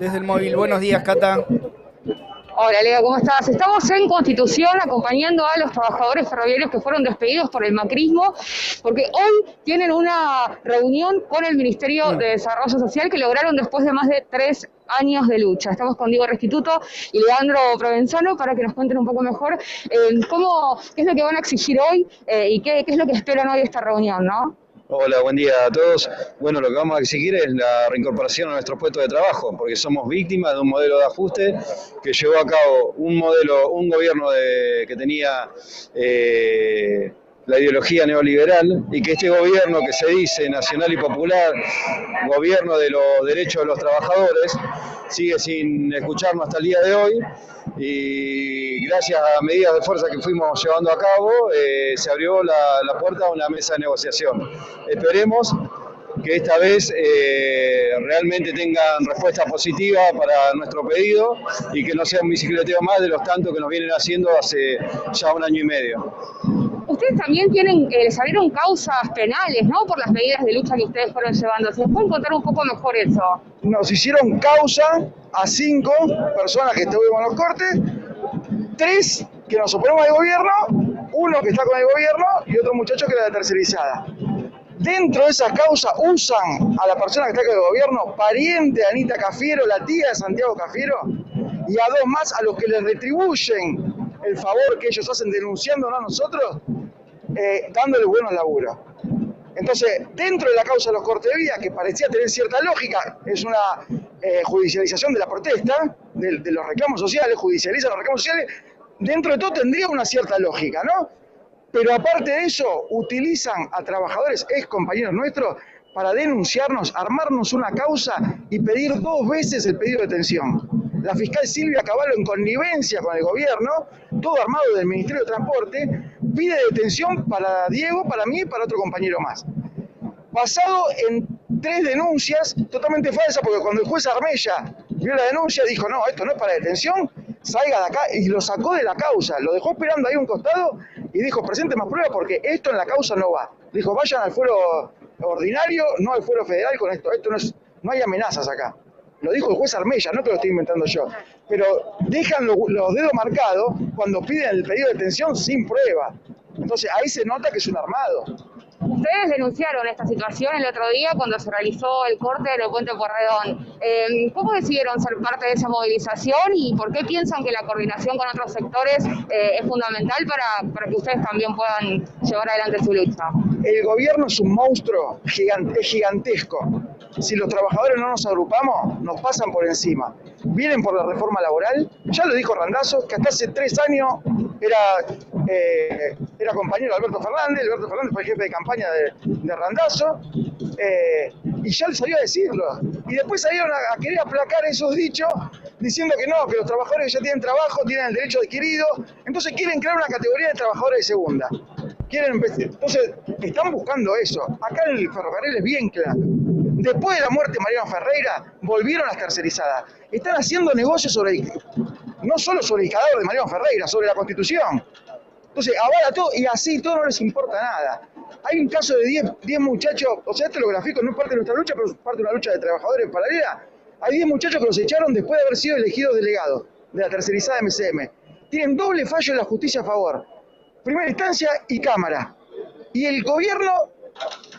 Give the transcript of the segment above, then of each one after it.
desde el móvil. Buenos días, Cata. Hola Leo, ¿cómo estás? Estamos en Constitución acompañando a los trabajadores ferroviarios que fueron despedidos por el macrismo, porque hoy tienen una reunión con el Ministerio de Desarrollo Social que lograron después de más de tres años de lucha. Estamos con Diego Restituto y Leandro Provenzano para que nos cuenten un poco mejor eh, cómo, qué es lo que van a exigir hoy eh, y qué, qué es lo que esperan hoy de esta reunión, ¿no? Hola, buen día a todos. Bueno, lo que vamos a exigir es la reincorporación a nuestros puestos de trabajo, porque somos víctimas de un modelo de ajuste que llevó a cabo un modelo, un gobierno de, que tenía eh, la ideología neoliberal y que este gobierno que se dice nacional y popular, gobierno de los derechos de los trabajadores, sigue sin escucharnos hasta el día de hoy y gracias a medidas de fuerza que fuimos llevando a cabo eh, se abrió la, puerta a una mesa de negociación. Esperemos que esta vez eh, realmente tengan respuesta positiva para nuestro pedido y que no sea un bicicleteo más de los tantos que nos vienen haciendo hace ya un año y medio. Ustedes también tienen, eh, les abrieron causas penales, ¿no? Por las medidas de lucha que ustedes fueron llevando. ¿Se pueden contar un poco mejor eso? Nos hicieron causa a cinco personas que estuvimos en los cortes, tres que nos oponemos al gobierno, uno que está con el gobierno y otro muchacho que era de tercerizada. Dentro de esa causa usan a la persona que está con el gobierno, pariente de Anita Cafiero, la tía de Santiago Cafiero, y a dos más a los que les retribuyen el favor que ellos hacen denunciándonos a nosotros, eh, dándole buenos laburos. Entonces, dentro de la causa de los cortes de vida, que parecía tener cierta lógica, es una eh, judicialización de la protesta, de, de, los reclamos sociales, judicializan los reclamos sociales, dentro de todo tendría una cierta lógica, ¿no? Pero aparte de eso, utilizan a trabajadores, ex compañeros nuestros, para denunciarnos, armarnos una causa y pedir dos veces el pedido de detención. La fiscal Silvia Caballo, en connivencia con el gobierno, todo armado del Ministerio de Transporte, pide detención para Diego, para mí y para otro compañero más. Basado en tres denuncias totalmente falsas, porque cuando el juez Armella vio la denuncia, dijo, no, esto no es para detención, salga de acá, y lo sacó de la causa, lo dejó esperando ahí un costado y dijo, presente más pruebas porque esto en la causa no va. Dijo, vayan al fuero ordinario, no al fuero federal con esto, esto no, es, no hay amenazas acá. Lo dijo el juez Armella, no que lo estoy inventando yo. Pero dejan lo, los dedos marcados cuando piden el pedido de detención sin prueba. Entonces ahí se nota que es un armado. Ustedes denunciaron esta situación el otro día cuando se realizó el corte del puente Porredón. Eh, ¿Cómo decidieron ser parte de esa movilización y por qué piensan que la coordinación con otros sectores eh, es fundamental para, para, que ustedes también puedan llevar adelante su lucha? El gobierno es un monstruo gigante, gigantesco. Si los trabajadores no nos agrupamos, nos pasan por encima. Vienen por la reforma laboral. Ya lo dijo Randazo, que hasta hace tres años era, eh, era compañero de Alberto Fernández. Alberto Fernández fue el jefe de campaña de, Randazo. Eh, y ya les salió a decirlo. Y después salieron a, querer aplacar esos dichos diciendo que no, que los trabajadores ya tienen trabajo, tienen el derecho adquirido. Entonces quieren crear una categoría de trabajadores de segunda. Quieren. Entonces, están buscando eso. Acá en el ferrocarril es bien claro. Después de la muerte de Mariano Ferreira, volvieron las tercerizadas. Están haciendo negocios sobre el, no solo sobre el cadáver de Mariano Ferreira, sobre la Constitución. Entonces, avala todo y así todo no les importa nada. Hay un caso de 10 muchachos, o sea, este lo grafico, no es parte de nuestra lucha, pero es parte de una lucha de trabajadores paralela. Hay 10 muchachos que los echaron después de haber sido elegidos delegados de la tercerizada MCM. Tienen doble fallo en la justicia a favor. Primera instancia y Cámara. Y el gobierno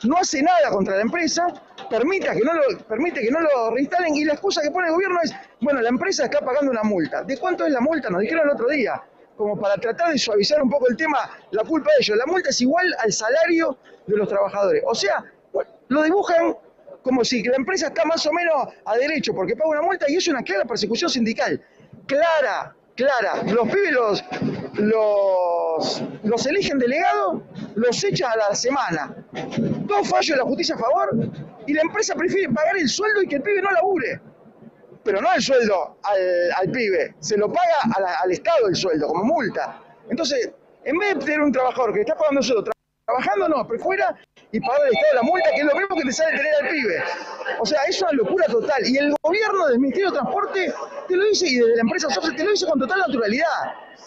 no hace nada contra la empresa, permita que no lo, permite que no lo reinstalen y la excusa que pone el gobierno es, bueno, la empresa está pagando una multa. ¿De cuánto es la multa? Nos dijeron el otro día. Como para tratar de suavizar un poco el tema, la culpa de ellos. La multa es igual al salario de los trabajadores. O sea, lo dibujan como si la empresa está más o menos a derecho porque paga una multa y es una clara persecución sindical. Clara, clara. Los pibes los, los, los eligen delegados, los echan a la semana. Dos fallos de la justicia a favor y la empresa prefiere pagar el sueldo y que el pibe no labure. Pero no el sueldo al, al pibe, se lo paga al Estado el sueldo, como multa. Entonces, en vez de tener un trabajador que está pagando sueldo, trabajando no, pero fuera y pagar al Estado la multa, que es lo mismo que te sale tener al pibe. O sea, es una locura total. Y el gobierno del Ministerio de Transporte te lo dice, y desde la empresa Software te lo dice con total naturalidad.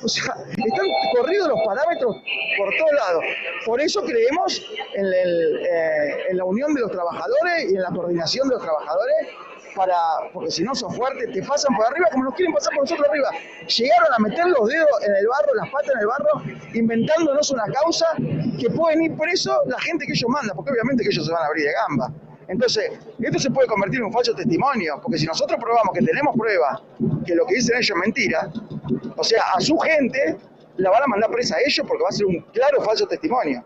O sea, están corridos los parámetros por todos lados. Por eso creemos en, el, eh, en la unión de los trabajadores y en la coordinación de los trabajadores para, porque si no son fuertes, te pasan por arriba como nos quieren pasar por nosotros arriba. Llegaron a meter los dedos en el barro, las patas en el barro, inventándonos una causa que pueden ir preso la gente que ellos mandan, porque obviamente que ellos se van a abrir de gamba. Entonces, esto se puede convertir en un falso testimonio, porque si nosotros probamos que tenemos pruebas que lo que dicen ellos es mentira, o sea, a su gente la van a mandar presa a ellos porque va a ser un claro falso testimonio.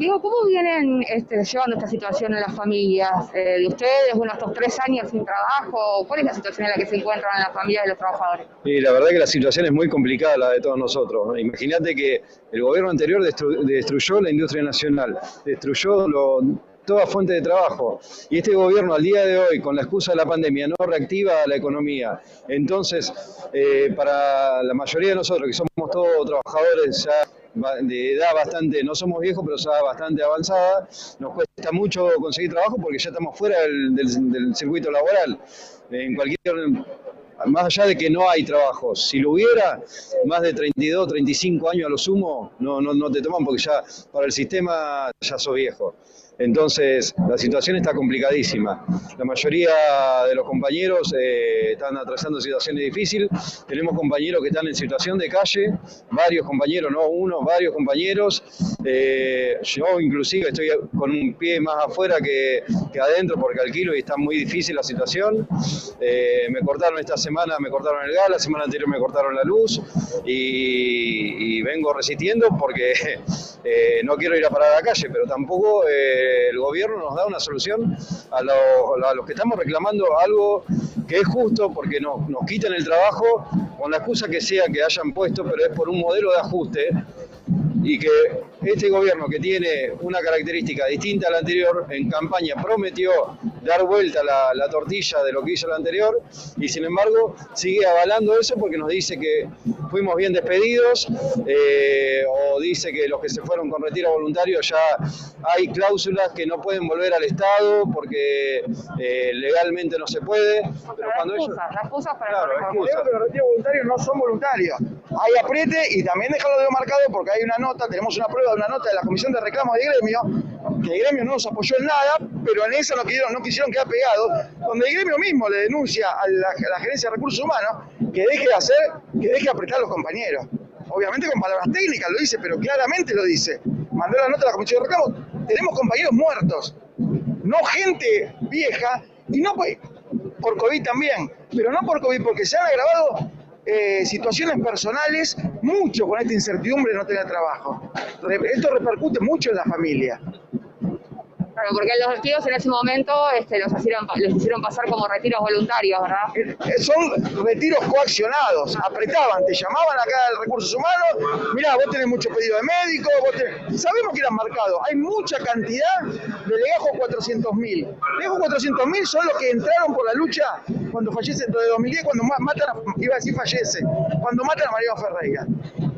Diego, ¿cómo vienen este, llevando esta situación en las familias eh, de ustedes? Bueno, estos tres años sin trabajo, ¿cuál es la situación en la que se encuentran las familias de los trabajadores? Y la verdad que la situación es muy complicada la de todos nosotros. Imagínate que el gobierno anterior destru- destruyó la industria nacional, destruyó lo- toda fuente de trabajo. Y este gobierno al día de hoy, con la excusa de la pandemia, no reactiva la economía. Entonces, eh, para la mayoría de nosotros, que somos todos trabajadores ya de edad bastante, no somos viejos, pero ya bastante avanzada, nos cuesta mucho conseguir trabajo porque ya estamos fuera del, del- circuito laboral. En cualquier más allá de que no hay trabajo, si lo hubiera, más de 32, 35 años a lo sumo, no, no, no te toman porque ya para el sistema ya sos viejo. Entonces, la situación está complicadísima. La mayoría de los compañeros eh, están atravesando situaciones difíciles. Tenemos compañeros que están en situación de calle, varios compañeros, no uno, varios compañeros. Eh, yo inclusive estoy con un pie más afuera que, que adentro porque alquilo y está muy difícil la situación. Eh, me cortaron esta semana, me cortaron el gas, la semana anterior me cortaron la luz y, y vengo resistiendo porque eh, no quiero ir a parar a la calle, pero tampoco eh, el gobierno nos da una solución a, lo- los que estamos reclamando algo que es justo porque nos, nos quitan el trabajo con la excusa que sea que hayan puesto, pero es por un modelo de ajuste y que este gobierno que tiene una característica distinta a la anterior, en campaña prometió dar vuelta la, la tortilla de lo que hizo la anterior y sin embargo sigue avalando eso porque nos dice que fuimos bien despedidos eh, o dice que los que se fueron con retiro voluntario ya hay cláusulas que no pueden volver al Estado porque eh, legalmente no se puede, pero Las cuando ellos... las excusas para Claro, no reclamar. excusas. Los retiros voluntarios no son voluntarios. Hay apriete y también dejarlo de marcado porque hay una nota, tenemos una prueba de una nota de la Comisión de Reclamos de Gremio, que el gremio no nos apoyó en nada, pero en esa no quisieron, no quisieron quedar pegados, donde el gremio mismo le denuncia a la, a gerencia de recursos humanos que deje de hacer, que deje de apretar a los compañeros. Obviamente con palabras técnicas lo dice, pero claramente lo dice. Mandó la nota a la Comisión de Reclamos, tenemos compañeros muertos, no gente vieja, y no por COVID también, pero no por COVID, porque se han agravado eh, situaciones personales mucho con esta incertidumbre de no tener trabajo. Esto repercute mucho en la familia. Claro, porque los despidos en ese momento este, los, hicieron, los hicieron pasar como retiros voluntarios, ¿verdad? Eh, Son retiros coaccionados, apretaban, te llamaban acá de recursos humanos, mirá, vos tenés mucho pedido de médico, vos tenés... sabemos que eran marcados, hay mucha cantidad de legajos 400 mil. Legajos 400 mil son los que entraron por la lucha cuando fallece, de 2010, cuando ma- matan, iba a decir fallece, cuando matan a María Ferreira.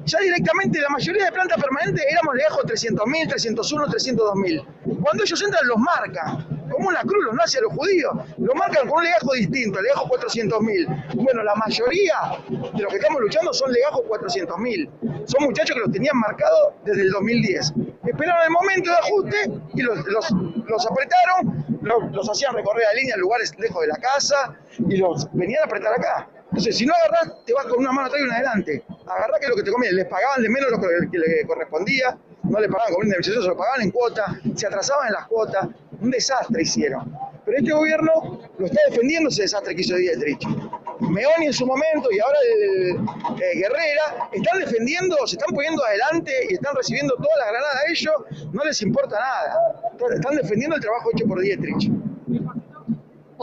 Ya directamente la mayoría de planta permanente éramos legajos 300 mil, 301, 302 mil. Cuando ellos entran los marcan, como una cruz, los nazis a los judíos, los marcan con un legajo distinto, el legajo 400 mil. Bueno, la mayoría de los que estamos luchando son legajos 400 mil. Son muchachos que los tenían marcados desde el 2010. Esperaron el momento de ajuste y los, los, apretaron, los, hacían recorrer la línea lugares lejos de la casa y los venían a apretar acá. Entonces, si no agarrás, te vas con una mano atrás y una adelante. Agarrá que lo que te conviene. Les pagaban de menos lo que, que le correspondía, no le pagaban como indemnización, se lo pagaban en cuota, se atrasaban en las cuotas. Un desastre hicieron. Pero este gobierno lo está defendiendo ese desastre que hizo Dietrich. Meoni en su momento y ahora el, eh, Guerrera están defendiendo, se están poniendo adelante y están recibiendo todas las granadas a ellos, no les importa nada. Están defendiendo el trabajo hecho por Dietrich.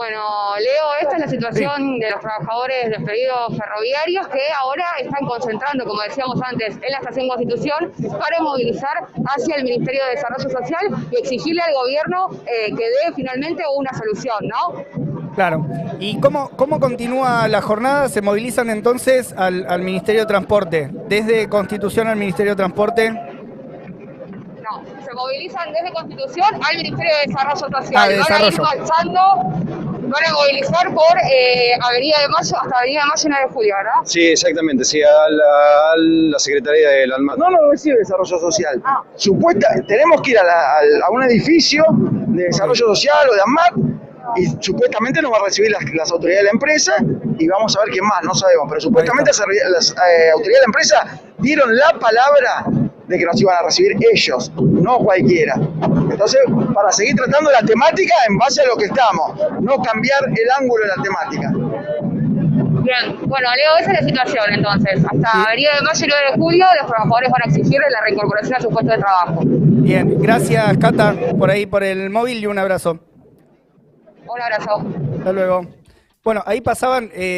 Bueno, Leo, esta es la situación de los trabajadores despedidos ferroviarios que ahora están concentrando, como decíamos antes, en la Estación Constitución para movilizar hacia el Ministerio de Desarrollo Social y exigirle al gobierno eh, que dé finalmente una solución, ¿no? Claro. ¿Y cómo, cómo continúa la jornada? ¿Se movilizan entonces al, al Ministerio de Transporte? Desde Constitución al Ministerio de Transporte. No, se movilizan desde Constitución al Ministerio de Desarrollo Social. Ah, de van a ir Desarrollo. marchando, van a movilizar por eh, Avenida de Mayo hasta Avenida de Mayo y 9 de Julio, ¿verdad? Sí, exactamente, sí, a la, a la Secretaría del Alma. No nos recibe desarrollo social. Supuesta, tenemos que ir a, la- a un edificio de desarrollo social o de AMAT y supuestamente nos va a recibir las, las autoridades de la empresa y vamos a ver quién más, no sabemos, pero supuestamente las, las, eh, autoridades de la empresa dieron la palabra de que nos iban a recibir ellos, no cualquiera. Entonces, para seguir tratando la temática en base a lo que estamos, no cambiar el ángulo de la temática. Bien, bueno, Leo, esa es la situación entonces. Hasta Avenida de Mayo y 9 de julio los trabajadores van a exigir la reincorporación a su puesto de trabajo. Bien, gracias Cata por ahí por el móvil y un abrazo. Un abrazo. Hasta luego. Bueno, ahí pasaban... eh,